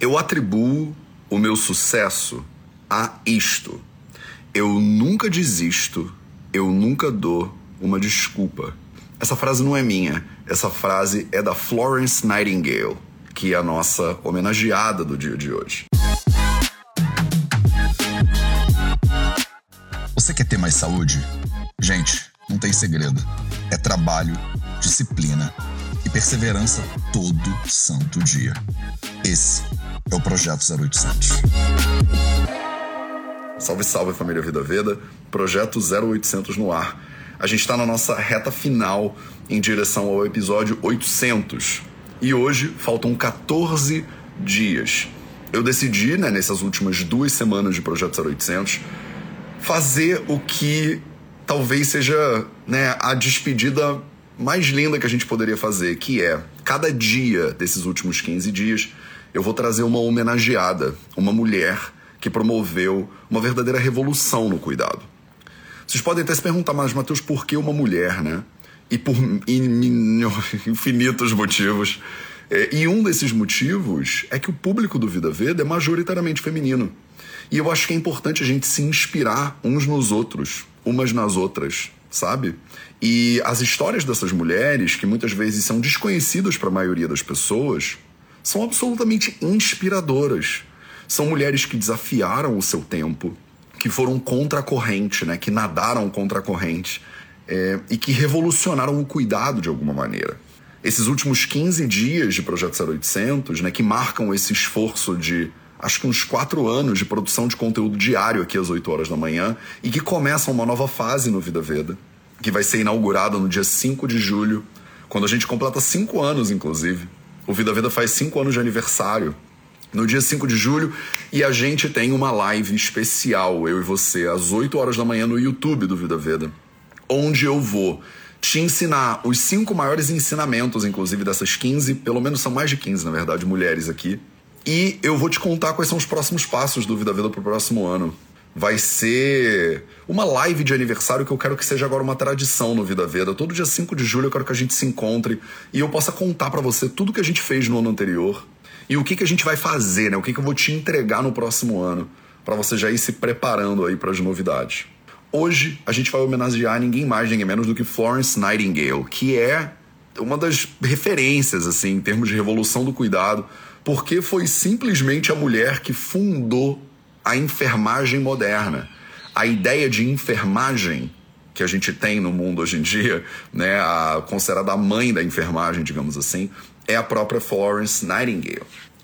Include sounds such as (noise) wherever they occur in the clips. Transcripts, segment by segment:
Eu atribuo o meu sucesso a isto. Eu nunca desisto, eu nunca dou uma desculpa. Essa frase não é minha, essa frase é da Florence Nightingale, que é a nossa homenageada do dia de hoje. Você quer ter mais saúde? Gente, não tem segredo. É trabalho, disciplina e perseverança todo santo dia. Esse é o Projeto 0800. Salve, salve família Vida Veda, Projeto 0800 no ar. A gente está na nossa reta final em direção ao episódio 800 e hoje faltam 14 dias. Eu decidi, né, nessas últimas duas semanas de Projeto 0800, fazer o que talvez seja né, a despedida mais linda que a gente poderia fazer, que é cada dia desses últimos 15 dias eu vou trazer uma homenageada, uma mulher que promoveu uma verdadeira revolução no cuidado. Vocês podem até se perguntar, mas Mateus, por que uma mulher, né? E por (laughs) infinitos motivos. É, e um desses motivos é que o público do Vida Veda é majoritariamente feminino. E eu acho que é importante a gente se inspirar uns nos outros, umas nas outras, sabe? E as histórias dessas mulheres, que muitas vezes são desconhecidas para a maioria das pessoas, são absolutamente inspiradoras. São mulheres que desafiaram o seu tempo, que foram contra a corrente, né? que nadaram contra a corrente é, e que revolucionaram o cuidado de alguma maneira. Esses últimos 15 dias de Projeto 0800, né, que marcam esse esforço de acho que uns quatro anos de produção de conteúdo diário aqui às 8 horas da manhã e que começa uma nova fase no Vida Veda, que vai ser inaugurada no dia 5 de julho, quando a gente completa cinco anos, inclusive. O Vida Veda faz cinco anos de aniversário. No dia 5 de julho, e a gente tem uma live especial, eu e você, às 8 horas da manhã no YouTube do Vida Veda, onde eu vou te ensinar os cinco maiores ensinamentos, inclusive dessas 15, pelo menos são mais de 15, na verdade, mulheres aqui. E eu vou te contar quais são os próximos passos do Vida Veda pro próximo ano. Vai ser uma live de aniversário que eu quero que seja agora uma tradição no Vida Veda. Todo dia 5 de julho eu quero que a gente se encontre e eu possa contar para você tudo que a gente fez no ano anterior e o que, que a gente vai fazer, né? O que, que eu vou te entregar no próximo ano para você já ir se preparando aí para as novidades. Hoje a gente vai homenagear ninguém mais, ninguém menos do que Florence Nightingale, que é uma das referências assim em termos de revolução do cuidado, porque foi simplesmente a mulher que fundou a enfermagem moderna. A ideia de enfermagem que a gente tem no mundo hoje em dia, né, a considerada a mãe da enfermagem, digamos assim, é a própria Florence Nightingale.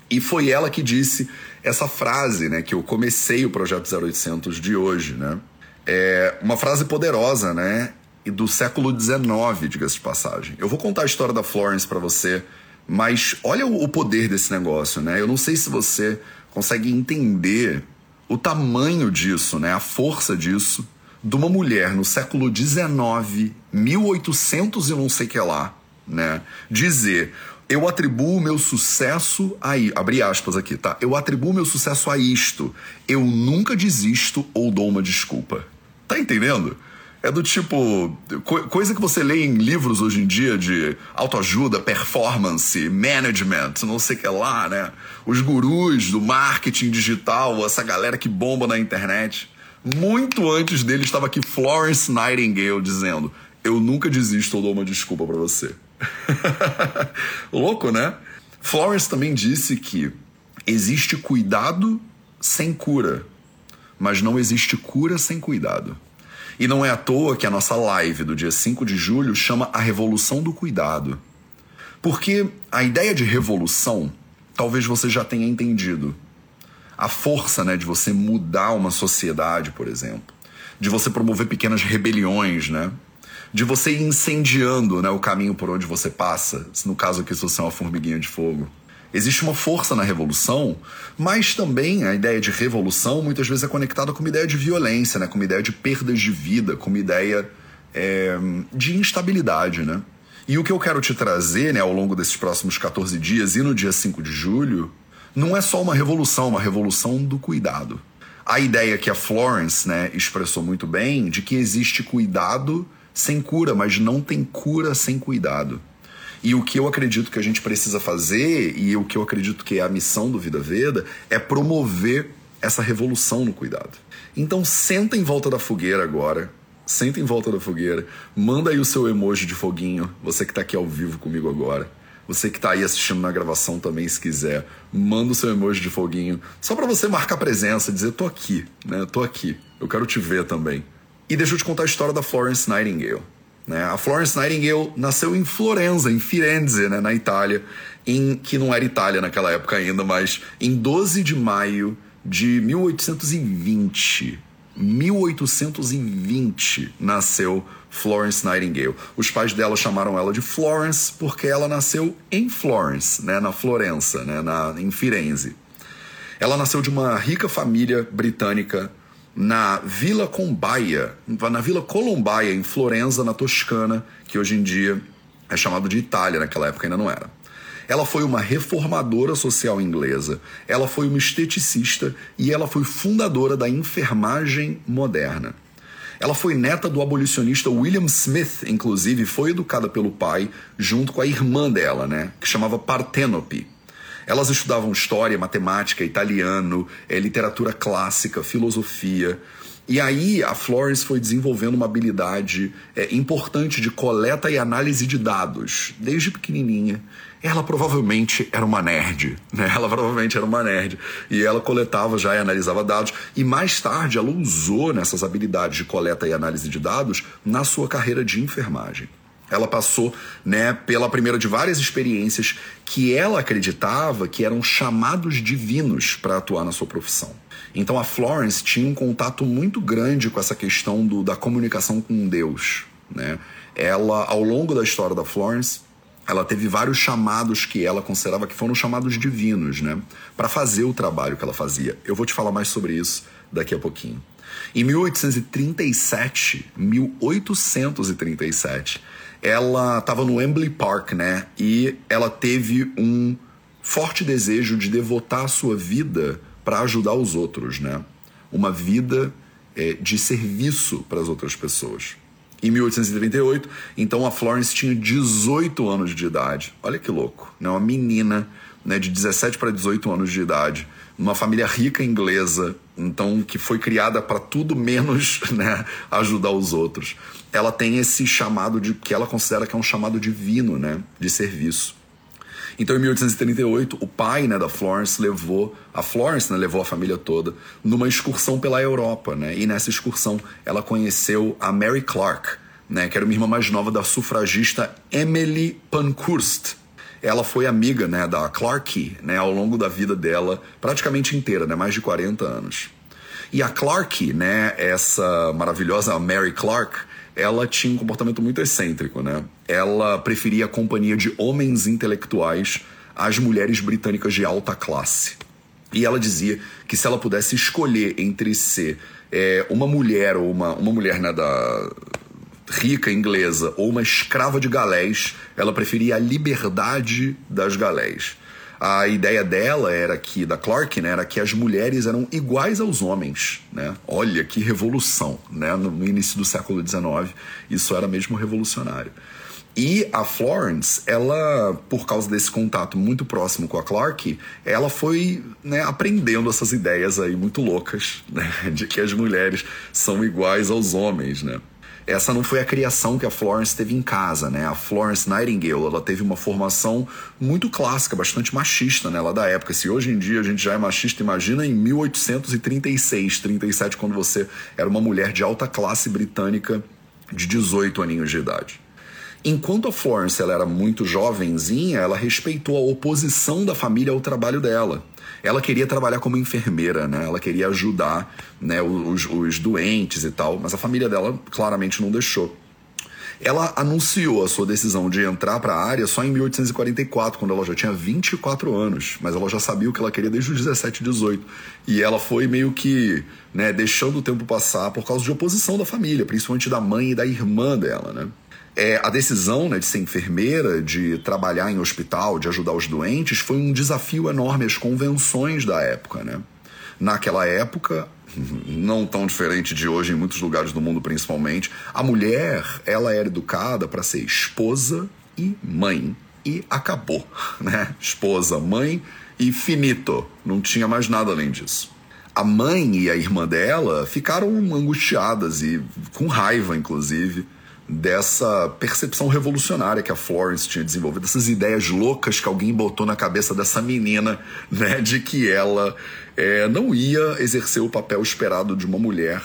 E foi ela que disse essa frase, né, que eu comecei o projeto 0800 de hoje, né? É uma frase poderosa, né? E do século XIX, diga-se de passagem. Eu vou contar a história da Florence para você, mas olha o poder desse negócio, né? Eu não sei se você consegue entender o tamanho disso, né, a força disso, de uma mulher no século XIX, 1800 e não sei que lá, né, dizer eu atribuo meu sucesso a abri aspas aqui, tá? Eu atribuo meu sucesso a isto. Eu nunca desisto ou dou uma desculpa. Tá entendendo? É do tipo. Co coisa que você lê em livros hoje em dia de autoajuda, performance, management, não sei o que lá, né? Os gurus do marketing digital, essa galera que bomba na internet. Muito antes dele estava aqui Florence Nightingale dizendo: Eu nunca desisto ou dou uma desculpa para você. (laughs) Louco, né? Florence também disse que existe cuidado sem cura, mas não existe cura sem cuidado. E não é à toa que a nossa live do dia 5 de julho chama A Revolução do Cuidado. Porque a ideia de revolução, talvez você já tenha entendido. A força né, de você mudar uma sociedade, por exemplo. De você promover pequenas rebeliões, né? De você ir incendiando né, o caminho por onde você passa. No caso aqui, se você é uma formiguinha de fogo. Existe uma força na revolução, mas também a ideia de revolução muitas vezes é conectada com uma ideia de violência, né? com uma ideia de perdas de vida, com uma ideia é, de instabilidade. Né? E o que eu quero te trazer né, ao longo desses próximos 14 dias e no dia 5 de julho não é só uma revolução, é uma revolução do cuidado. A ideia que a Florence né, expressou muito bem de que existe cuidado sem cura, mas não tem cura sem cuidado. E o que eu acredito que a gente precisa fazer, e o que eu acredito que é a missão do Vida Veda, é promover essa revolução no cuidado. Então senta em volta da fogueira agora, senta em volta da fogueira, manda aí o seu emoji de foguinho, você que está aqui ao vivo comigo agora. Você que está aí assistindo na gravação também, se quiser, manda o seu emoji de foguinho, só para você marcar presença, dizer tô aqui, né? Tô aqui. Eu quero te ver também. E deixa eu te contar a história da Florence Nightingale. Né? A Florence Nightingale nasceu em Florença, em Firenze, né, na Itália, em que não era Itália naquela época ainda, mas em 12 de maio de 1820. 1820 nasceu Florence Nightingale. Os pais dela chamaram ela de Florence porque ela nasceu em Florence, né, na Florença, né, na, em Firenze. Ela nasceu de uma rica família britânica na Vila Combaia, na Vila Colombaia, em Florença, na Toscana, que hoje em dia é chamado de Itália, naquela época ainda não era. Ela foi uma reformadora social inglesa, ela foi uma esteticista e ela foi fundadora da enfermagem moderna. Ela foi neta do abolicionista William Smith, inclusive, foi educada pelo pai junto com a irmã dela, né, que chamava Partenope. Elas estudavam história, matemática, italiano, é, literatura clássica, filosofia. E aí a Florence foi desenvolvendo uma habilidade é, importante de coleta e análise de dados, desde pequenininha. Ela provavelmente era uma nerd, né? (laughs) Ela provavelmente era uma nerd. E ela coletava já e analisava dados. E mais tarde ela usou nessas habilidades de coleta e análise de dados na sua carreira de enfermagem ela passou né, pela primeira de várias experiências que ela acreditava que eram chamados divinos para atuar na sua profissão. Então a Florence tinha um contato muito grande com essa questão do, da comunicação com Deus. Né? Ela, ao longo da história da Florence, ela teve vários chamados que ela considerava que foram chamados divinos, né, para fazer o trabalho que ela fazia. Eu vou te falar mais sobre isso daqui a pouquinho. Em 1837, 1837, ela estava no Wembley Park, né? E ela teve um forte desejo de devotar a sua vida para ajudar os outros, né? Uma vida é, de serviço para as outras pessoas. Em 1838, então a Florence tinha 18 anos de idade. Olha que louco, né? Uma menina né, de 17 para 18 anos de idade, numa família rica inglesa, então que foi criada para tudo menos (laughs) né, ajudar os outros ela tem esse chamado de que ela considera que é um chamado divino, né, de serviço. Então, em 1838, o pai né, da Florence levou a Florence, né, levou a família toda numa excursão pela Europa, né? E nessa excursão ela conheceu a Mary Clark, né, que era uma irmã mais nova da sufragista Emily Pankhurst. Ela foi amiga, né, da Clark, né, ao longo da vida dela, praticamente inteira, né, mais de 40 anos. E a Clark, né, essa maravilhosa Mary Clark, ela tinha um comportamento muito excêntrico, né? Ela preferia a companhia de homens intelectuais às mulheres britânicas de alta classe. E ela dizia que se ela pudesse escolher entre ser é, uma mulher ou uma, uma mulher né, da rica inglesa ou uma escrava de galés, ela preferia a liberdade das galés a ideia dela era que, da Clark, né, era que as mulheres eram iguais aos homens, né? Olha que revolução, né? No, no início do século XIX, isso era mesmo revolucionário. E a Florence, ela, por causa desse contato muito próximo com a Clark, ela foi né, aprendendo essas ideias aí muito loucas, né, (laughs) de que as mulheres são iguais aos homens, né? Essa não foi a criação que a Florence teve em casa, né? A Florence Nightingale, ela teve uma formação muito clássica, bastante machista, né? Lá da época. Se hoje em dia a gente já é machista, imagina em 1836, 37, quando você era uma mulher de alta classe britânica de 18 aninhos de idade. Enquanto a Florence ela era muito jovenzinha, ela respeitou a oposição da família ao trabalho dela. Ela queria trabalhar como enfermeira, né? Ela queria ajudar né, os, os doentes e tal, mas a família dela claramente não deixou. Ela anunciou a sua decisão de entrar para a área só em 1844, quando ela já tinha 24 anos, mas ela já sabia o que ela queria desde os 17, 18. E ela foi meio que né, deixando o tempo passar por causa de oposição da família, principalmente da mãe e da irmã dela, né? É, a decisão né, de ser enfermeira, de trabalhar em hospital, de ajudar os doentes, foi um desafio enorme às convenções da época. Né? Naquela época, (laughs) não tão diferente de hoje em muitos lugares do mundo principalmente, a mulher ela era educada para ser esposa e mãe e acabou, (laughs) né? Esposa, mãe e finito, não tinha mais nada além disso. A mãe e a irmã dela ficaram angustiadas e com raiva, inclusive, dessa percepção revolucionária que a Florence tinha desenvolvido, dessas ideias loucas que alguém botou na cabeça dessa menina, né, de que ela é, não ia exercer o papel esperado de uma mulher,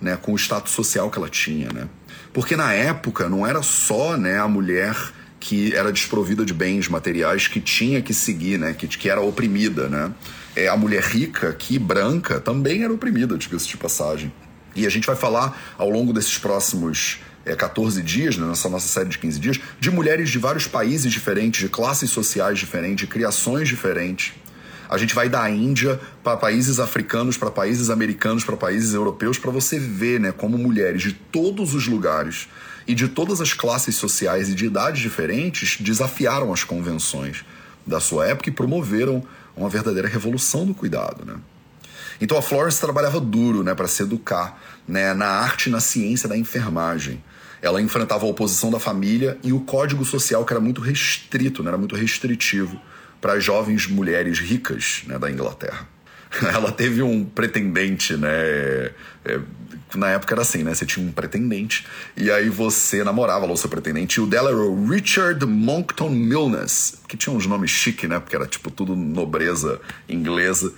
né, com o status social que ela tinha, né? Porque na época não era só, né, a mulher que era desprovida de bens materiais que tinha que seguir, né, que, que era oprimida, né? É, a mulher rica, que branca, também era oprimida, diga-se de passagem. E a gente vai falar ao longo desses próximos é, 14 dias, né, nessa nossa série de 15 dias, de mulheres de vários países diferentes, de classes sociais diferentes, de criações diferentes. A gente vai da Índia para países africanos, para países americanos, para países europeus, para você ver né, como mulheres de todos os lugares e de todas as classes sociais e de idades diferentes desafiaram as convenções da sua época e promoveram uma verdadeira revolução do cuidado. Né? Então a Florence trabalhava duro né, para se educar né, na arte e na ciência da enfermagem. Ela enfrentava a oposição da família e o código social que era muito restrito, né, era muito restritivo para jovens mulheres ricas né, da Inglaterra. (laughs) Ela teve um pretendente, né? É, na época era assim, né? Você tinha um pretendente e aí você namorava lá o seu pretendente. E o dela era o Richard Monckton Milnes, que tinha uns nomes chiques, né? Porque era tipo tudo nobreza inglesa.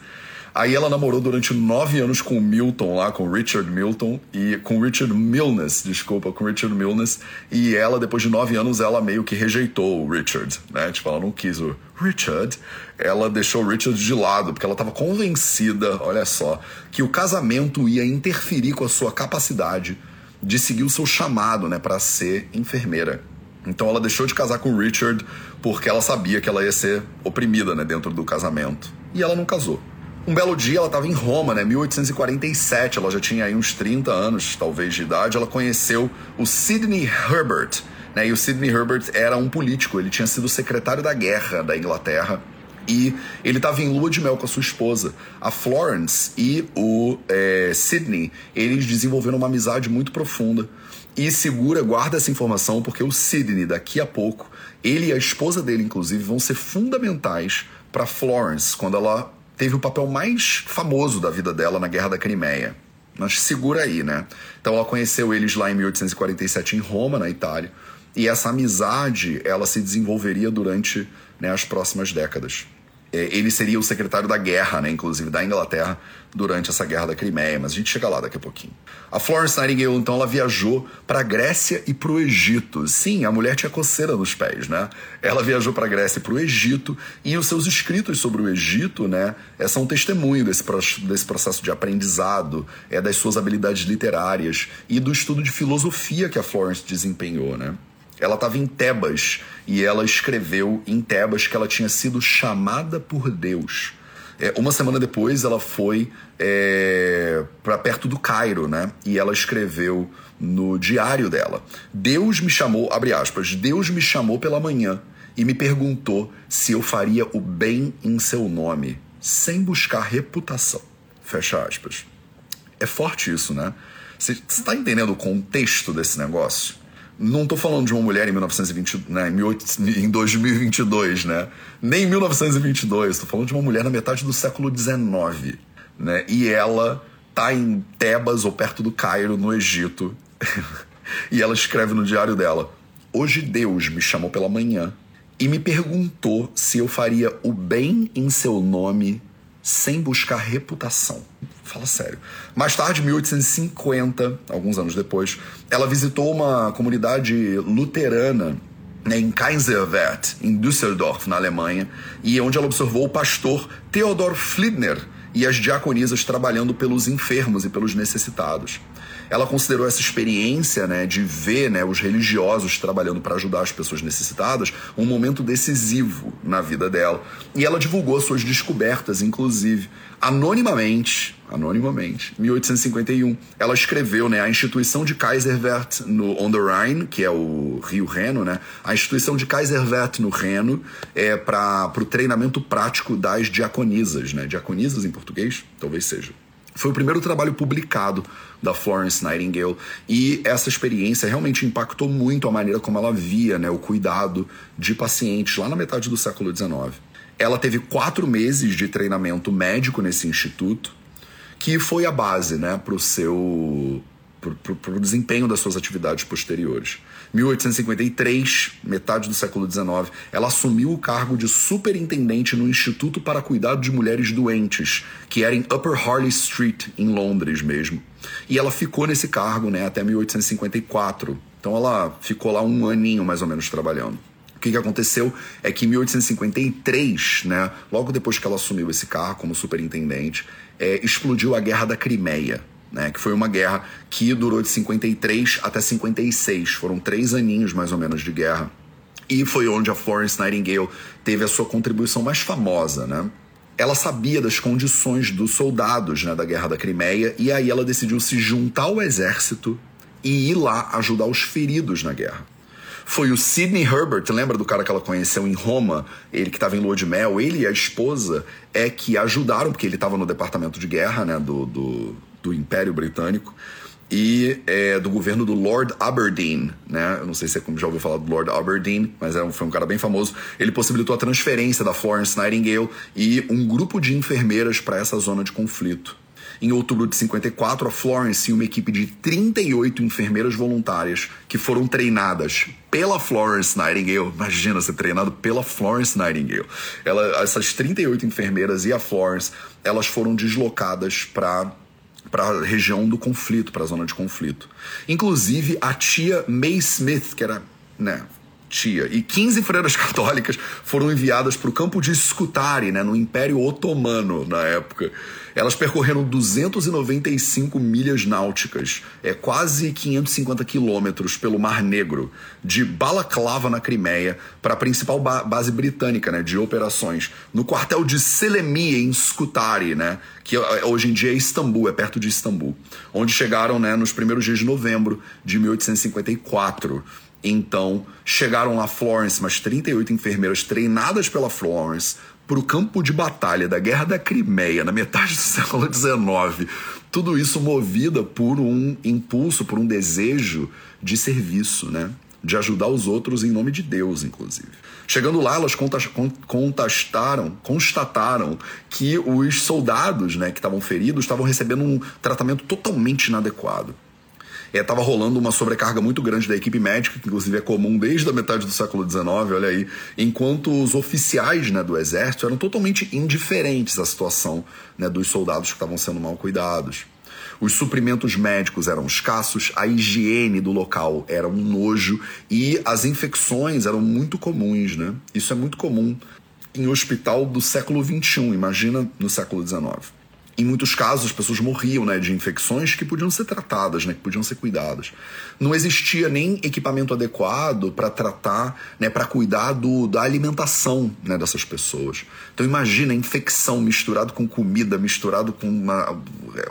Aí ela namorou durante nove anos com o Milton lá, com o Richard Milton, e com o Richard Milnes, desculpa, com o Richard Milnes. E ela, depois de nove anos, ela meio que rejeitou o Richard, né? Tipo, ela não quis o Richard. Ela deixou o Richard de lado, porque ela estava convencida, olha só, que o casamento ia interferir com a sua capacidade de seguir o seu chamado, né, para ser enfermeira. Então ela deixou de casar com o Richard porque ela sabia que ela ia ser oprimida, né, dentro do casamento. E ela não casou. Um belo dia, ela estava em Roma, né? 1847, ela já tinha aí uns 30 anos, talvez, de idade. Ela conheceu o Sidney Herbert, né? E o Sidney Herbert era um político, ele tinha sido secretário da guerra da Inglaterra. E ele estava em lua de mel com a sua esposa. A Florence e o é, Sidney, eles desenvolveram uma amizade muito profunda. E segura, guarda essa informação, porque o Sidney, daqui a pouco, ele e a esposa dele, inclusive, vão ser fundamentais para Florence quando ela teve o papel mais famoso da vida dela na Guerra da Crimeia. Mas segura aí, né? Então ela conheceu eles lá em 1847 em Roma, na Itália, e essa amizade ela se desenvolveria durante né, as próximas décadas. É, ele seria o secretário da guerra, né, inclusive da Inglaterra, durante essa guerra da Crimeia, mas a gente chega lá daqui a pouquinho. A Florence Nightingale, então, ela viajou para a Grécia e para o Egito. Sim, a mulher tinha coceira nos pés, né? Ela viajou para a Grécia e para o Egito, e os seus escritos sobre o Egito, né, é, são um testemunho desse, desse processo de aprendizado, é, das suas habilidades literárias e do estudo de filosofia que a Florence desempenhou, né? Ela estava em Tebas e ela escreveu em Tebas que ela tinha sido chamada por Deus. É, uma semana depois, ela foi é, para perto do Cairo, né? E ela escreveu no diário dela: Deus me chamou, abre aspas, Deus me chamou pela manhã e me perguntou se eu faria o bem em seu nome, sem buscar reputação. Fecha aspas. É forte isso, né? Você está entendendo o contexto desse negócio? Não estou falando de uma mulher em 1920, né, em 2022, né? Nem em 1922. Estou falando de uma mulher na metade do século XIX, né? E ela tá em Tebas ou perto do Cairo, no Egito. (laughs) e ela escreve no diário dela: Hoje Deus me chamou pela manhã e me perguntou se eu faria o bem em seu nome sem buscar reputação. Fala sério. Mais tarde, 1850, alguns anos depois, ela visitou uma comunidade luterana né, em Kaiserwerth, em Düsseldorf, na Alemanha, e onde ela observou o pastor Theodor Fliedner e as diaconisas trabalhando pelos enfermos e pelos necessitados ela considerou essa experiência né, de ver né, os religiosos trabalhando para ajudar as pessoas necessitadas um momento decisivo na vida dela. E ela divulgou suas descobertas, inclusive, anonimamente, anonimamente, 1851. Ela escreveu né, a instituição de Kaiserwerth no on the Rhine, que é o Rio Reno, né, a instituição de Kaiserwerth no Reno é para o treinamento prático das diaconisas, né, diaconisas em português, talvez seja Foi o primeiro trabalho publicado da Florence Nightingale e essa experiência realmente impactou muito a maneira como ela via né, o cuidado de pacientes lá na metade do século XIX. Ela teve quatro meses de treinamento médico nesse instituto, que foi a base né, para o seu para o desempenho das suas atividades posteriores. 1853, metade do século XIX, ela assumiu o cargo de superintendente no Instituto para Cuidado de Mulheres Doentes, que era em Upper Harley Street, em Londres mesmo. E ela ficou nesse cargo né, até 1854. Então ela ficou lá um aninho mais ou menos trabalhando. O que, que aconteceu é que em 1853, né, logo depois que ela assumiu esse cargo como superintendente, é, explodiu a Guerra da Crimeia né, que foi uma guerra que durou de 53 até 56. Foram três aninhos mais ou menos de guerra. E foi onde a Florence Nightingale teve a sua contribuição mais famosa, né? Ela sabia das condições dos soldados né, da Guerra da Crimeia e aí ela decidiu se juntar ao exército e ir lá ajudar os feridos na guerra. Foi o Sidney Herbert, lembra do cara que ela conheceu em Roma? Ele que estava em lua de mel, ele e a esposa é que ajudaram, porque ele estava no departamento de guerra né, do, do, do Império Britânico e é, do governo do Lord Aberdeen, né? Eu não sei se você já ouviu falar do Lord Aberdeen, mas é foi um cara bem famoso. Ele possibilitou a transferência da Florence Nightingale e um grupo de enfermeiras para essa zona de conflito. Em outubro de 54, a Florence e uma equipe de 38 enfermeiras voluntárias que foram treinadas pela Florence Nightingale. Imagina ser treinado pela Florence Nightingale. Ela, essas 38 enfermeiras e a Florence, elas foram deslocadas para para a região do conflito, para a zona de conflito. Inclusive, a tia May Smith, que era né, tia, e 15 freiras (laughs) católicas foram enviadas para o campo de Scutari, né, no Império Otomano, na época. Elas percorreram 295 milhas náuticas, é quase 550 quilômetros pelo Mar Negro, de Balaclava, na Crimeia, para a principal ba base britânica né, de operações, no quartel de Selemi, em Scutari, né, que é, hoje em dia é Istambul, é perto de Istambul, onde chegaram né, nos primeiros dias de novembro de 1854. Então, chegaram lá Florence, mais 38 enfermeiras treinadas pela Florence, para o campo de batalha da Guerra da Crimeia, na metade do (laughs) século XIX. Tudo isso movida por um impulso, por um desejo de serviço, né? de ajudar os outros em nome de Deus, inclusive. Chegando lá, elas contastaram, constataram que os soldados né, que estavam feridos estavam recebendo um tratamento totalmente inadequado estava é, rolando uma sobrecarga muito grande da equipe médica, que inclusive é comum desde a metade do século XIX, olha aí, enquanto os oficiais né, do exército eram totalmente indiferentes à situação né, dos soldados que estavam sendo mal cuidados. Os suprimentos médicos eram escassos, a higiene do local era um nojo e as infecções eram muito comuns, né? Isso é muito comum em hospital do século XXI, imagina no século XIX em muitos casos, as pessoas morriam né, de infecções que podiam ser tratadas, né, que podiam ser cuidadas. Não existia nem equipamento adequado para tratar, né, para cuidar do, da alimentação né, dessas pessoas. Então imagina infecção misturado com comida, misturado com uma,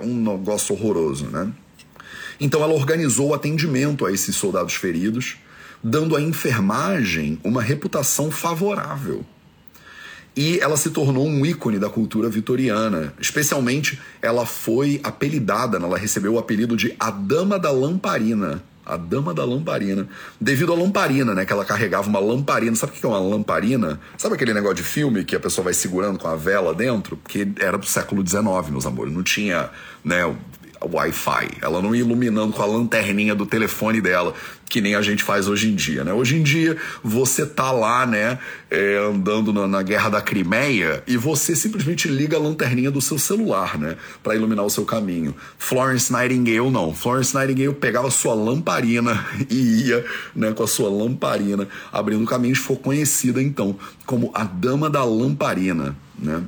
um negócio horroroso. Né? Então ela organizou o atendimento a esses soldados feridos, dando à enfermagem uma reputação favorável e ela se tornou um ícone da cultura vitoriana. Especialmente, ela foi apelidada, ela recebeu o apelido de a Dama da Lamparina. A Dama da Lamparina. Devido à lamparina, né? Que ela carregava uma lamparina. Sabe o que é uma lamparina? Sabe aquele negócio de filme que a pessoa vai segurando com a vela dentro? Porque era do século XIX, meus amores. Não tinha, né? Wi-Fi. Ela não ia iluminando com a lanterninha do telefone dela, que nem a gente faz hoje em dia, né? Hoje em dia, você tá lá, né, é, andando na, na, Guerra da Crimeia e você simplesmente liga a lanterninha do seu celular, né, para iluminar o seu caminho. Florence Nightingale não. Florence Nightingale pegava sua lamparina (laughs) e ia, né, com a sua lamparina abrindo caminhos. Foi conhecida então como a Dama da Lamparina, né?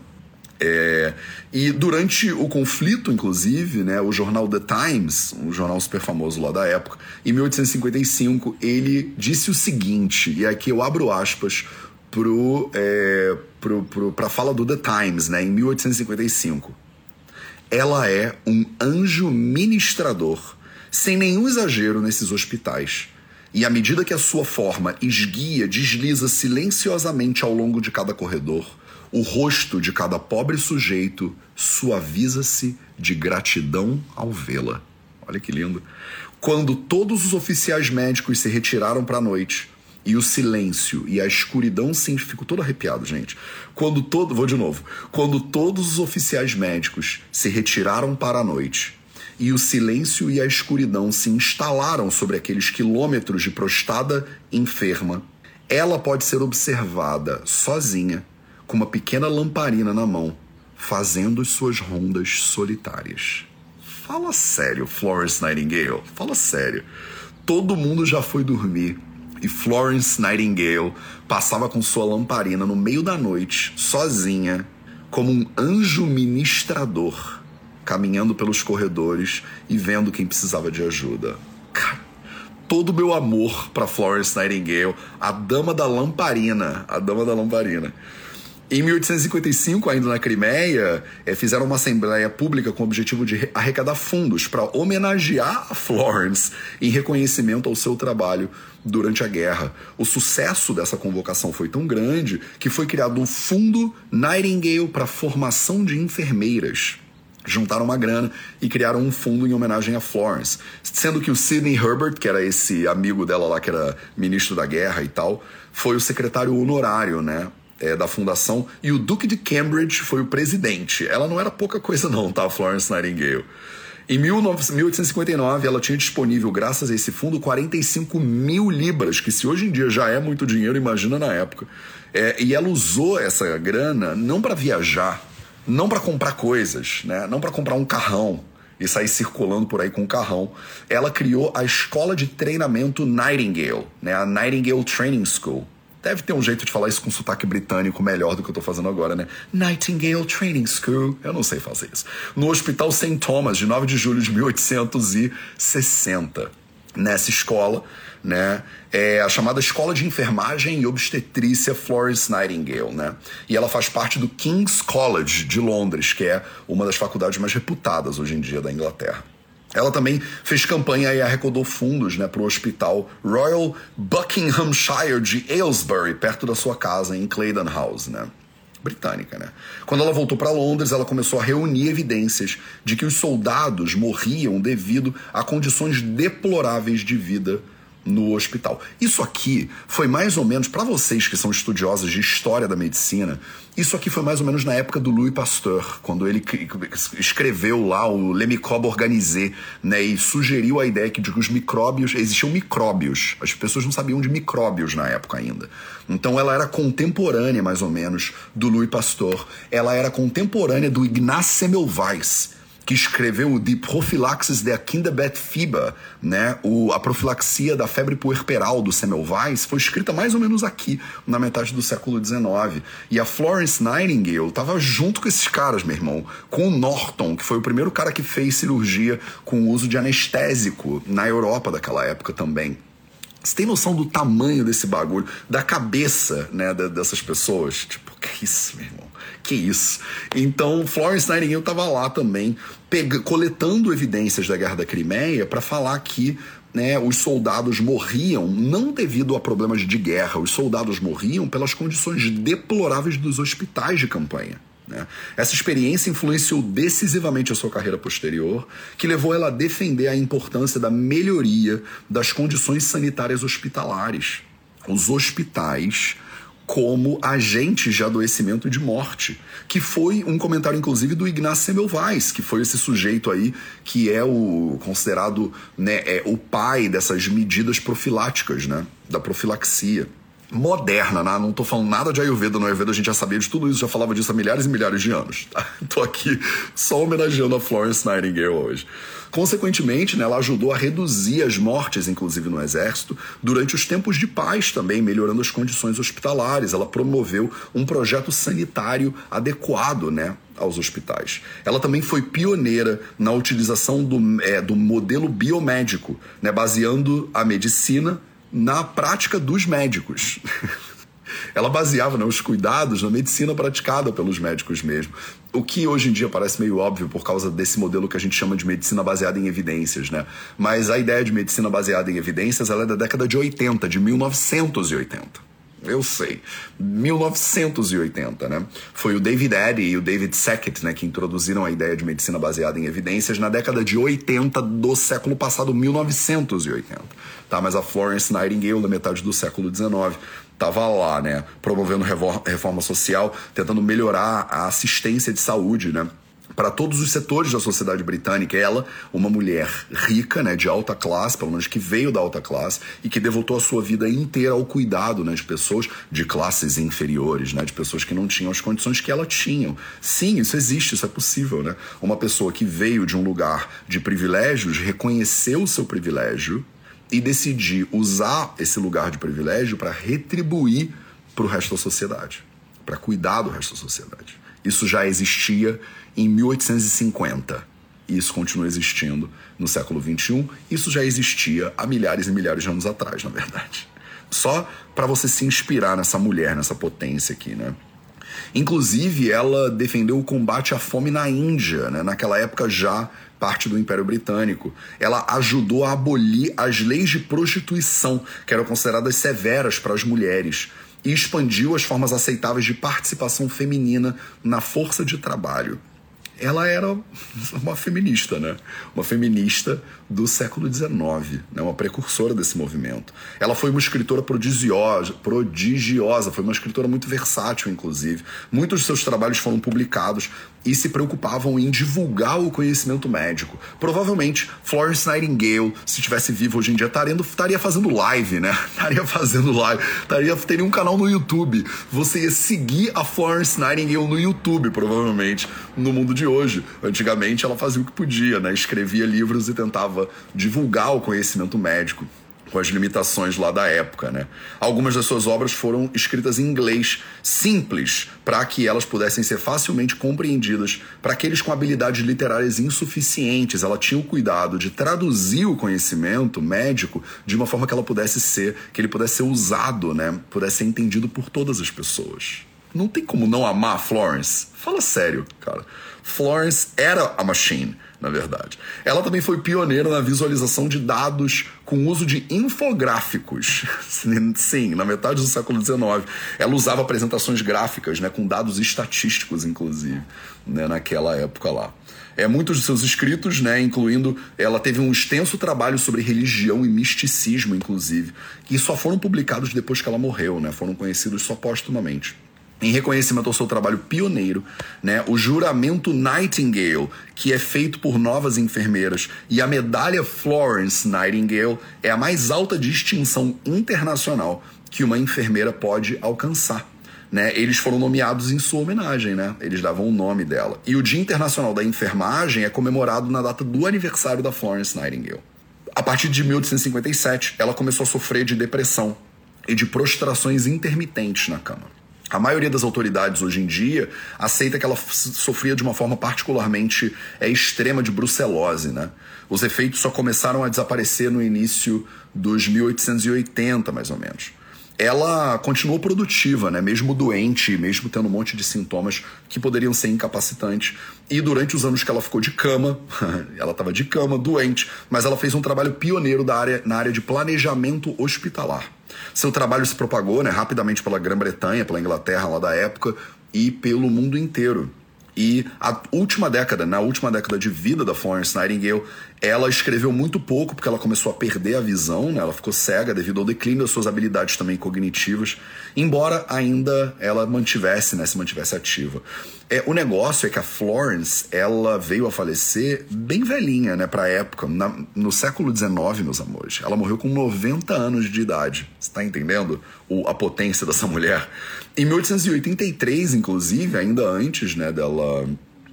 É, e durante o conflito, inclusive, né, o jornal The Times, um jornal super famoso lá da época, em 1855, ele disse o seguinte, e aqui eu abro aspas pro, é, pro, pro, fala do The Times, né, em 1855. Ela é um anjo ministrador, sem nenhum exagero nesses hospitais. E à medida que a sua forma esguia, desliza silenciosamente ao longo de cada corredor, o rosto de cada pobre sujeito suaviza-se de gratidão ao vê-la. Olha que lindo. Quando todos os oficiais médicos se retiraram para a noite, e o silêncio e a escuridão sim, fico todo arrepiado, gente. Quando todo, vou de novo. Quando todos os oficiais médicos se retiraram para a noite e o silêncio e a escuridão se instalaram sobre aqueles quilômetros de prostada enferma, ela pode ser observada sozinha, com uma pequena lamparina na mão, fazendo suas rondas solitárias. Fala sério, Florence Nightingale. Fala sério. Todo mundo já foi dormir e Florence Nightingale passava com sua lamparina no meio da noite, sozinha, como um anjo ministrador, caminhando pelos corredores e vendo quem precisava de ajuda. todo o meu amor para Florence Nightingale, a dama da lamparina, a dama da lamparina. Em 1855, ainda na Crimeia, eh, fizeram uma assembleia pública com o objetivo de arrecadar fundos para homenagear a Florence em reconhecimento ao seu trabalho durante a guerra. O sucesso dessa convocação foi tão grande que foi criado um fundo Nightingale para formação de enfermeiras juntaram uma grana e criaram um fundo em homenagem a Florence. Sendo que o Sidney Herbert, que era esse amigo dela lá, que era ministro da guerra e tal, foi o secretário honorário, né? É, da fundação, e o Duque de Cambridge foi o presidente. Ela não era pouca coisa, não, tá? Florence Nightingale. Em 1859, ela tinha disponível, graças a esse fundo, 45 mil libras, que se hoje em dia já é muito dinheiro, imagina na época. É, e ela usou essa grana não para viajar, não para comprar coisas, né? não para comprar um carrão e sair circulando por aí com um carrão. Ela criou a escola de treinamento Nightingale, né? a Nightingale Training School Deve ter um jeito de falar isso com sotaque britânico melhor do que eu tô fazendo agora, né? Nightingale Training School. Eu não sei fazer isso. No Hospital St. Thomas, de 9 de julho de 1860. Nessa escola, né? É a chamada Escola de Enfermagem e Obstetrícia Florence Nightingale, né? E ela faz parte do King's College de Londres, que é uma das faculdades mais reputadas hoje em dia da Inglaterra. Ela também fez campanha e arrecadou fundos né, para o hospital Royal Buckinghamshire de Aylesbury, perto da sua casa, em Claydon House. Né? Britânica, né? Quando ela voltou para Londres, ela começou a reunir evidências de que os soldados morriam devido a condições deploráveis de vida no hospital. Isso aqui foi mais ou menos, para vocês que são estudiosos de história da medicina, isso aqui foi mais ou menos na época do Louis Pasteur, quando ele escreveu lá o Le Microbe Organisé, né, e sugeriu a ideia que de que os micróbios, existiam micróbios, as pessoas não sabiam de micróbios na época ainda. Então ela era contemporânea, mais ou menos, do Louis Pasteur. Ela era contemporânea do Ignaz Semmelweis, que escreveu o De Prophylaxis der Kinderbett-Fieber, né? O, a profilaxia da febre puerperal do Semmelweis, foi escrita mais ou menos aqui, na metade do século XIX. E a Florence Nightingale estava junto com esses caras, meu irmão, com o Norton, que foi o primeiro cara que fez cirurgia com o uso de anestésico na Europa daquela época também. Você tem noção do tamanho desse bagulho, da cabeça, né, dessas pessoas? Tipo, que isso, meu irmão? Que isso? Então, Florence Nightingale estava lá também, pega, coletando evidências da Guerra da Crimeia para falar que né, os soldados morriam não devido a problemas de guerra, os soldados morriam pelas condições deploráveis dos hospitais de campanha. Né? Essa experiência influenciou decisivamente a sua carreira posterior, que levou ela a defender a importância da melhoria das condições sanitárias hospitalares. Os hospitais como agentes de adoecimento e de morte, que foi um comentário inclusive do Ignaz Semmelweis, que foi esse sujeito aí que é o considerado né, é o pai dessas medidas profiláticas, né, da profilaxia moderna, né? não estou falando nada de Ayurveda, no Ayurveda a gente já sabia de tudo isso, já falava disso há milhares e milhares de anos. Tá? (laughs) Tô aqui só homenageando a Florence Nightingale hoje. Consequentemente, né, ela ajudou a reduzir as mortes, inclusive no exército, durante os tempos de paz também, melhorando as condições hospitalares. Ela promoveu um projeto sanitário adequado, né, aos hospitais. Ela também foi pioneira na utilização do, é, do modelo biomédico, né, baseando a medicina na prática dos médicos. (laughs) Ela baseava né, os cuidados na medicina praticada pelos médicos mesmo. O que hoje em dia parece meio óbvio por causa desse modelo que a gente chama de medicina baseada em evidências, né? Mas a ideia de medicina baseada em evidências ela é da década de 80, de 1980. Eu sei. 1980, né? Foi o David Eddy e o David Sackett, né, que introduziram a ideia de medicina baseada em evidências na década de 80 do século passado, 1980. Tá, mas a Florence Nightingale, da metade do século 19, estava lá, né, promovendo reforma social, tentando melhorar a assistência de saúde, né? Para todos os setores da sociedade britânica. Ela, uma mulher rica, né, de alta classe, pelo menos que veio da alta classe e que devotou a sua vida inteira ao cuidado né, de pessoas de classes inferiores, né, de pessoas que não tinham as condições que ela tinha. Sim, isso existe, isso é possível, né? Uma pessoa que veio de um lugar de privilégios reconheceu o seu privilégio e decidir usar esse lugar de privilégio para retribuir para o resto da sociedade, para cuidar do resto da sociedade. Isso já existia em 1850. E isso continua existindo no século XXI. Isso já existia há milhares e milhares de anos atrás, na verdade. Só para você se inspirar nessa mulher, nessa potência aqui, né? Inclusive, ela defendeu o combate à fome na Índia, né? naquela época já parte do Império Britânico. Ela ajudou a abolir as leis de prostituição, que eram consideradas severas para as mulheres, e expandiu as formas aceitáveis de participação feminina na força de trabalho ela era uma feminista, né? Uma feminista do século XIX, né? uma precursora desse movimento. Ela foi uma escritora prodigiosa, prodigiosa, foi uma escritora muito versátil, inclusive. Muitos de seus trabalhos foram publicados e se preocupavam em divulgar o conhecimento médico. Provavelmente, Florence Nightingale, se estivesse viva hoje em dia, estaria fazendo live, né? (laughs) Estaria fazendo live, estaria, teria um canal no YouTube. Você ia seguir a Florence Nightingale no YouTube, provavelmente, no mundo de hoje. Antigamente, ela fazia o que podia, né? Escrevia livros e tentava divulgar o conhecimento médico com as limitações lá da época, né? Algumas das suas obras foram escritas em inglês simples, para que elas pudessem ser facilmente compreendidas para aqueles com habilidades literárias insuficientes. Ela tinha o cuidado de traduzir o conhecimento médico de uma forma que ela pudesse ser, que ele pudesse ser usado, né? Pudesse ser entendido por todas as pessoas. Não tem como não amar Florence. Fala sério, cara. Florence era a machine na verdade. Ela também foi pioneira na visualização de dados com uso de infográficos. (laughs) Sim, na metade do século XIX. Ela usava apresentações gráficas, né, com dados estatísticos, inclusive, né, naquela época lá. É, muitos de seus escritos, né, incluindo. Ela teve um extenso trabalho sobre religião e misticismo, inclusive, que só foram publicados depois que ela morreu, né, foram conhecidos só póstumamente em reconhecimento ao seu trabalho pioneiro, né, o juramento Nightingale, que é feito por novas enfermeiras, e a medalha Florence Nightingale é a mais alta distinção internacional que uma enfermeira pode alcançar. Né, eles foram nomeados em sua homenagem, né? Eles davam o nome dela. E o Dia Internacional da Enfermagem é comemorado na data do aniversário da Florence Nightingale. A partir de 1857, ela começou a sofrer de depressão e de prostrações intermitentes na cama. A maioria das autoridades hoje em dia aceita que ela sofria de uma forma particularmente é, extrema de brucelose. Né? Os efeitos só começaram a desaparecer no início dos 1880, mais ou menos ela continuou produtiva, né? Mesmo doente, mesmo tendo um monte de sintomas que poderiam ser incapacitantes. E durante os anos que ela ficou de cama, (laughs) ela estava de cama, doente, mas ela fez um trabalho pioneiro da área, na área de planejamento hospitalar. Seu trabalho se propagou né, rapidamente pela Grã-Bretanha, pela Inglaterra lá da época e pelo mundo inteiro. E a última década, na última década de vida da Florence Nightingale, ela escreveu muito pouco porque ela começou a perder a visão, né? ela ficou cega devido ao declínio das suas habilidades também cognitivas, embora ainda ela mantivesse, né, se mantivesse ativa. É, o negócio é que a Florence, ela veio a falecer bem velhinha, né, pra época, na, no século XIX, meus amores. Ela morreu com 90 anos de idade. Você tá entendendo o, a potência dessa mulher? Em 1883, inclusive, ainda antes, né, dela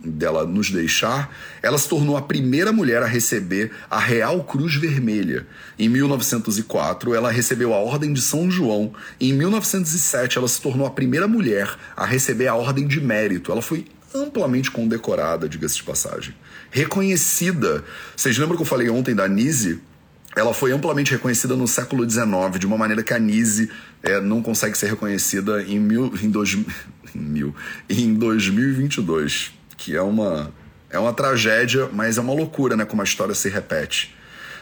dela nos deixar, ela se tornou a primeira mulher a receber a Real Cruz Vermelha. Em 1904, ela recebeu a Ordem de São João. Em 1907, ela se tornou a primeira mulher a receber a Ordem de Mérito. Ela foi amplamente condecorada, diga-se de passagem. Reconhecida. Vocês lembram que eu falei ontem da Nise? Ela foi amplamente reconhecida no século XIX, de uma maneira que a Nise é, não consegue ser reconhecida em, mil, em, dois, (laughs) em, mil, em 2022 que é uma é uma tragédia, mas é uma loucura, né, como a história se repete.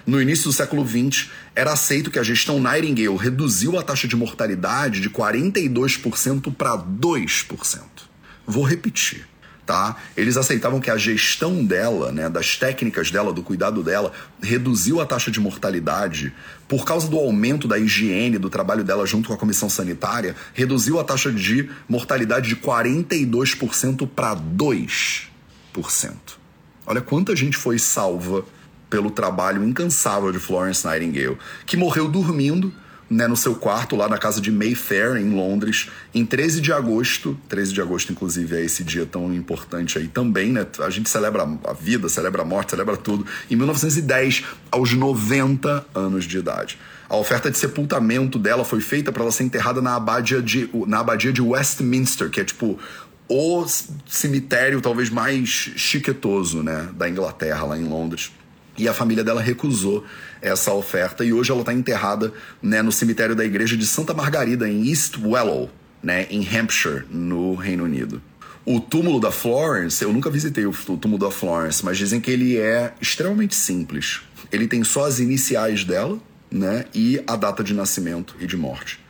No início do século XX, era aceito que a gestão Nightingale reduziu a taxa de mortalidade de 42% para 2%. Vou repetir tá? Eles aceitavam que a gestão dela, né, das técnicas dela, do cuidado dela, reduziu a taxa de mortalidade por causa do aumento da higiene, do trabalho dela junto com a comissão sanitária, reduziu a taxa de mortalidade de 42% para 2%. Olha quanta gente foi salva pelo trabalho incansável de Florence Nightingale, que morreu dormindo né, no seu quarto lá na casa de Mayfair, em Londres, em 13 de agosto. 13 de agosto, inclusive, é esse dia tão importante aí também, né? A gente celebra a vida, celebra a morte, celebra tudo. Em 1910, aos 90 anos de idade. A oferta de sepultamento dela foi feita para ela ser enterrada na abadia, de, na abadia de Westminster, que é tipo o cemitério talvez mais chiquetoso, né, da Inglaterra, lá em Londres. E a família dela recusou essa oferta e hoje ela está enterrada né, no cemitério da igreja de Santa Margarida, em East Wellow, né, em Hampshire, no Reino Unido. O túmulo da Florence, eu nunca visitei o túmulo da Florence, mas dizem que ele é extremamente simples. Ele tem só as iniciais dela, né, e a data de nascimento e de morte.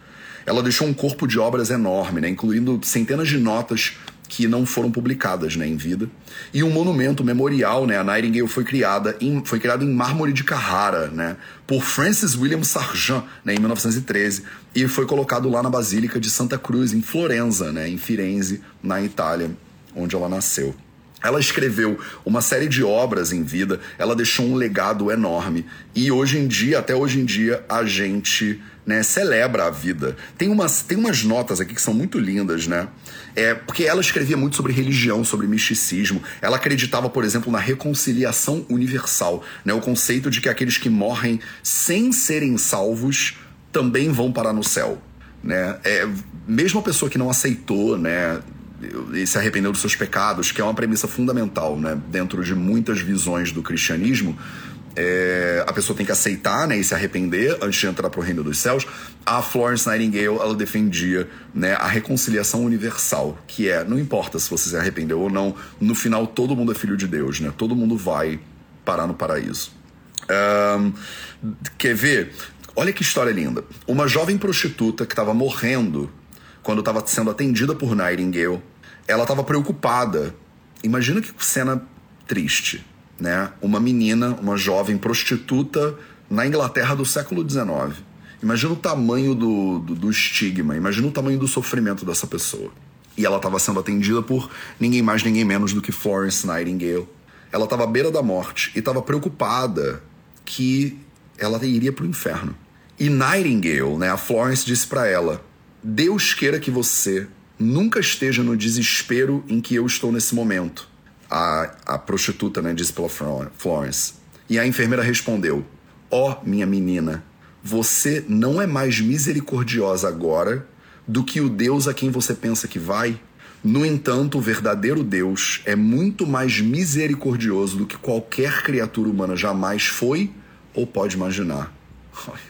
Ela deixou um corpo de obras enorme, né, incluindo centenas de notas que não foram publicadas né, em vida. E um monumento memorial, né, a Nightingale foi criada em, foi criado em mármore de Carrara, né, por Francis William Sargent, né, em 1913, e foi colocado lá na Basílica de Santa Cruz, em Florença, né, em Firenze, na Itália, onde ela nasceu. Ela escreveu uma série de obras em vida, ela deixou um legado enorme. E hoje em dia, até hoje em dia, a gente né, celebra a vida. Tem umas, tem umas notas aqui que são muito lindas, né? É, porque ela escrevia muito sobre religião, sobre misticismo. Ela acreditava, por exemplo, na reconciliação universal, né? O conceito de que aqueles que morrem sem serem salvos também vão parar no céu, né? É, mesmo a pessoa que não aceitou, né? E se arrependeu dos seus pecados, que é uma premissa fundamental, né, dentro de muitas visões do cristianismo, é, a pessoa tem que aceitar né, e se arrepender antes de entrar para o reino dos céus. A Florence Nightingale ela defendia né, a reconciliação universal, que é não importa se você se arrependeu ou não, no final todo mundo é filho de Deus, né? Todo mundo vai parar no paraíso. Um, quer ver? Olha que história linda. Uma jovem prostituta que estava morrendo quando estava sendo atendida por Nightingale, ela estava preocupada. Imagina que cena triste né? Uma menina, uma jovem prostituta na Inglaterra do século XIX. Imagina o tamanho do, do, do estigma, imagina o tamanho do sofrimento dessa pessoa. E ela estava sendo atendida por ninguém mais, ninguém menos do que Florence Nightingale. Ela estava à beira da morte e estava preocupada que ela iria para o inferno. E Nightingale, né, a Florence disse para ela: Deus queira que você nunca esteja no desespero em que eu estou nesse momento a, a prostituta, né, disse pela Florence. E a enfermeira respondeu: Ó, oh, minha menina, você não é mais misericordiosa agora do que o Deus a quem você pensa que vai? No entanto, o verdadeiro Deus é muito mais misericordioso do que qualquer criatura humana jamais foi ou pode imaginar. (laughs)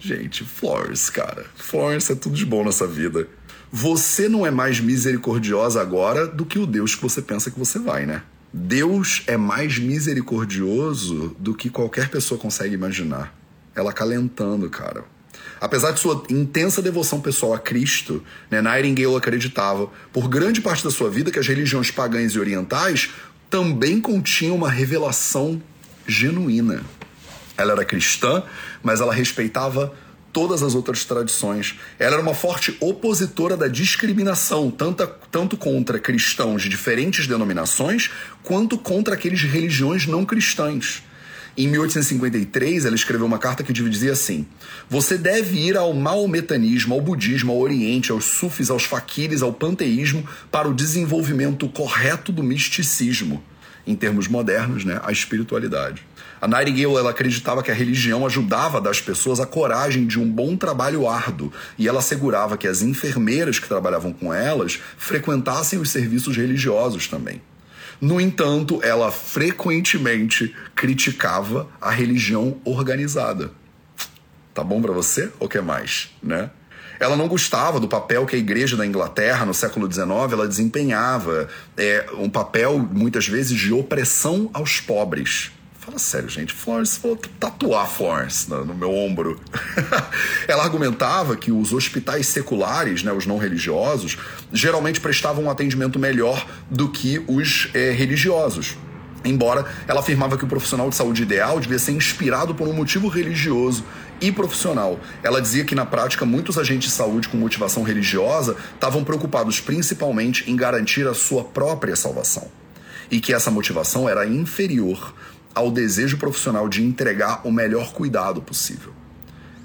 Gente, Florence, cara. Florence é tudo de bom nessa vida você não é mais misericordiosa agora do que o Deus que você pensa que você vai, né? Deus é mais misericordioso do que qualquer pessoa consegue imaginar. Ela calentando, cara. Apesar de sua intensa devoção pessoal a Cristo, né, Nightingale acreditava, por grande parte da sua vida, que as religiões pagãs e orientais também continham uma revelação genuína. Ela era cristã, mas ela respeitava todas as outras tradições. Ela era uma forte opositora da discriminação, tanto, tanto contra cristãos de diferentes denominações, quanto contra aqueles religiões não cristãs. Em 1853, ela escreveu uma carta que dizia assim: Você deve ir ao maometanismo, ao budismo, ao oriente, aos sufis, aos faquires, ao panteísmo, para o desenvolvimento correto do misticismo. Em termos modernos, né, a espiritualidade. A Nightingale ela acreditava que a religião ajudava às pessoas a coragem de um bom trabalho árduo e ela assegurava que as enfermeiras que trabalhavam com elas frequentassem os serviços religiosos também. No entanto, ela frequentemente criticava a religião organizada. Tá bom para você? Ou quer mais, né? Ela não gostava do papel que a igreja da Inglaterra, no século XIX, ela desempenhava. É, um papel, muitas vezes, de opressão aos pobres Fala sério, gente. Florence, vou tatuar Florence no, no meu ombro. (laughs) Ela argumentava que os hospitais seculares, né, os não religiosos, geralmente prestavam um atendimento melhor do que os é, religiosos. Embora ela afirmava que o profissional de saúde ideal devia ser inspirado por um motivo religioso e profissional. Ela dizia que, na prática, muitos agentes de saúde com motivação religiosa estavam preocupados principalmente em garantir a sua própria salvação. E que essa motivação era inferior ao desejo profissional de entregar o melhor cuidado possível.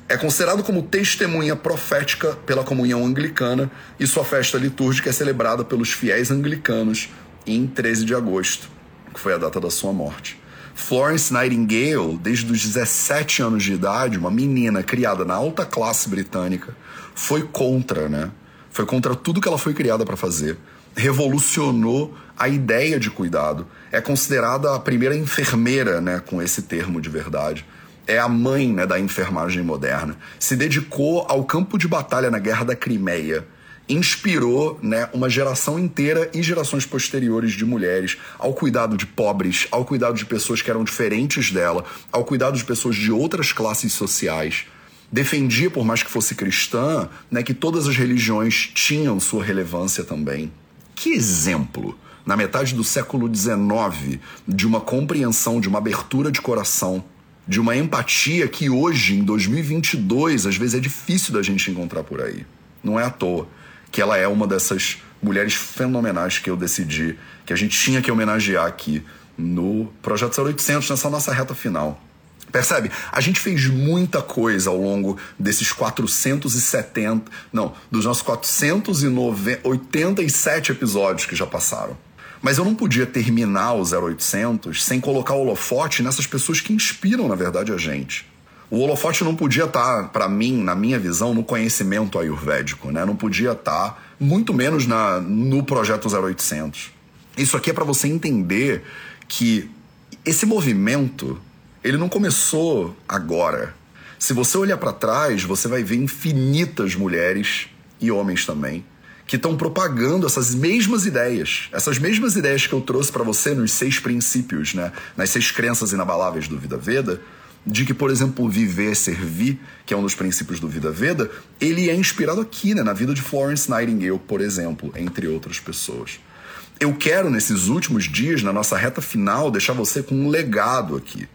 É considerado como testemunha profética pela comunhão anglicana e sua festa litúrgica é celebrada pelos fiéis anglicanos em 13 de agosto que foi a data da sua morte. Florence Nightingale, desde os 17 anos de idade, uma menina criada na alta classe britânica, foi contra, né? Foi contra tudo que ela foi criada para fazer. Revolucionou a ideia de cuidado. É considerada a primeira enfermeira, né, com esse termo de verdade. É a mãe né, da enfermagem moderna. Se dedicou ao campo de batalha na Guerra da Crimeia inspirou né, uma geração inteira e gerações posteriores de mulheres ao cuidado de pobres, ao cuidado de pessoas que eram diferentes dela, ao cuidado de pessoas de outras classes sociais. Defendia, por mais que fosse cristã, né, que todas as religiões tinham sua relevância também. Que exemplo! Na metade do século XIX, de uma compreensão, de uma abertura de coração, de uma empatia que hoje, em 2022, às vezes é difícil da gente encontrar por aí. Não é à toa que ela é uma dessas mulheres fenomenais que eu decidi que a gente tinha que homenagear aqui no Projeto 0800, nessa nossa reta final. Percebe? A gente fez muita coisa ao longo desses 470, não, dos nossos 487 episódios que já passaram. Mas eu não podia terminar o 0800 sem colocar o holofote nessas pessoas que inspiram, na verdade, a gente. O holofote não podia estar, tá, para mim, na minha visão, no conhecimento ayurvédico, né? Não podia estar, tá, muito menos na, no projeto 0800. Isso aqui é para você entender que esse movimento, ele não começou agora. Se você olhar para trás, você vai ver infinitas mulheres e homens também que estão propagando essas mesmas ideias, essas mesmas ideias que eu trouxe para você nos seis princípios, né? Nas seis crenças inabaláveis do Vida Veda de que, por exemplo, viver servir, que é um dos princípios do Vida Veda, ele é inspirado aqui, né, na vida de Florence Nightingale, por exemplo, entre outras pessoas. Eu quero, nesses últimos dias, na nossa reta final, deixar você com um legado aqui.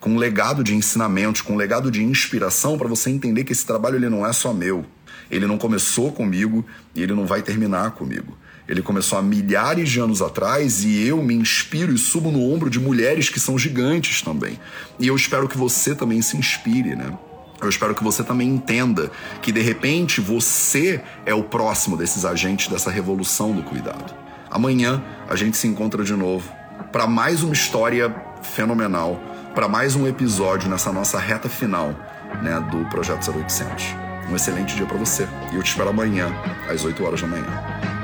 Com um legado de ensinamentos, com um legado de inspiração para você entender que esse trabalho ele não é só meu. Ele não começou comigo e ele não vai terminar comigo. Ele começou há milhares de anos atrás e eu me inspiro e subo no ombro de mulheres que são gigantes também. E eu espero que você também se inspire, né? Eu espero que você também entenda que de repente você é o próximo desses agentes dessa revolução do cuidado. Amanhã a gente se encontra de novo para mais uma história fenomenal, para mais um episódio nessa nossa reta final, né, do projeto 0800. Um excelente dia para você e eu te espero amanhã às 8 horas da manhã.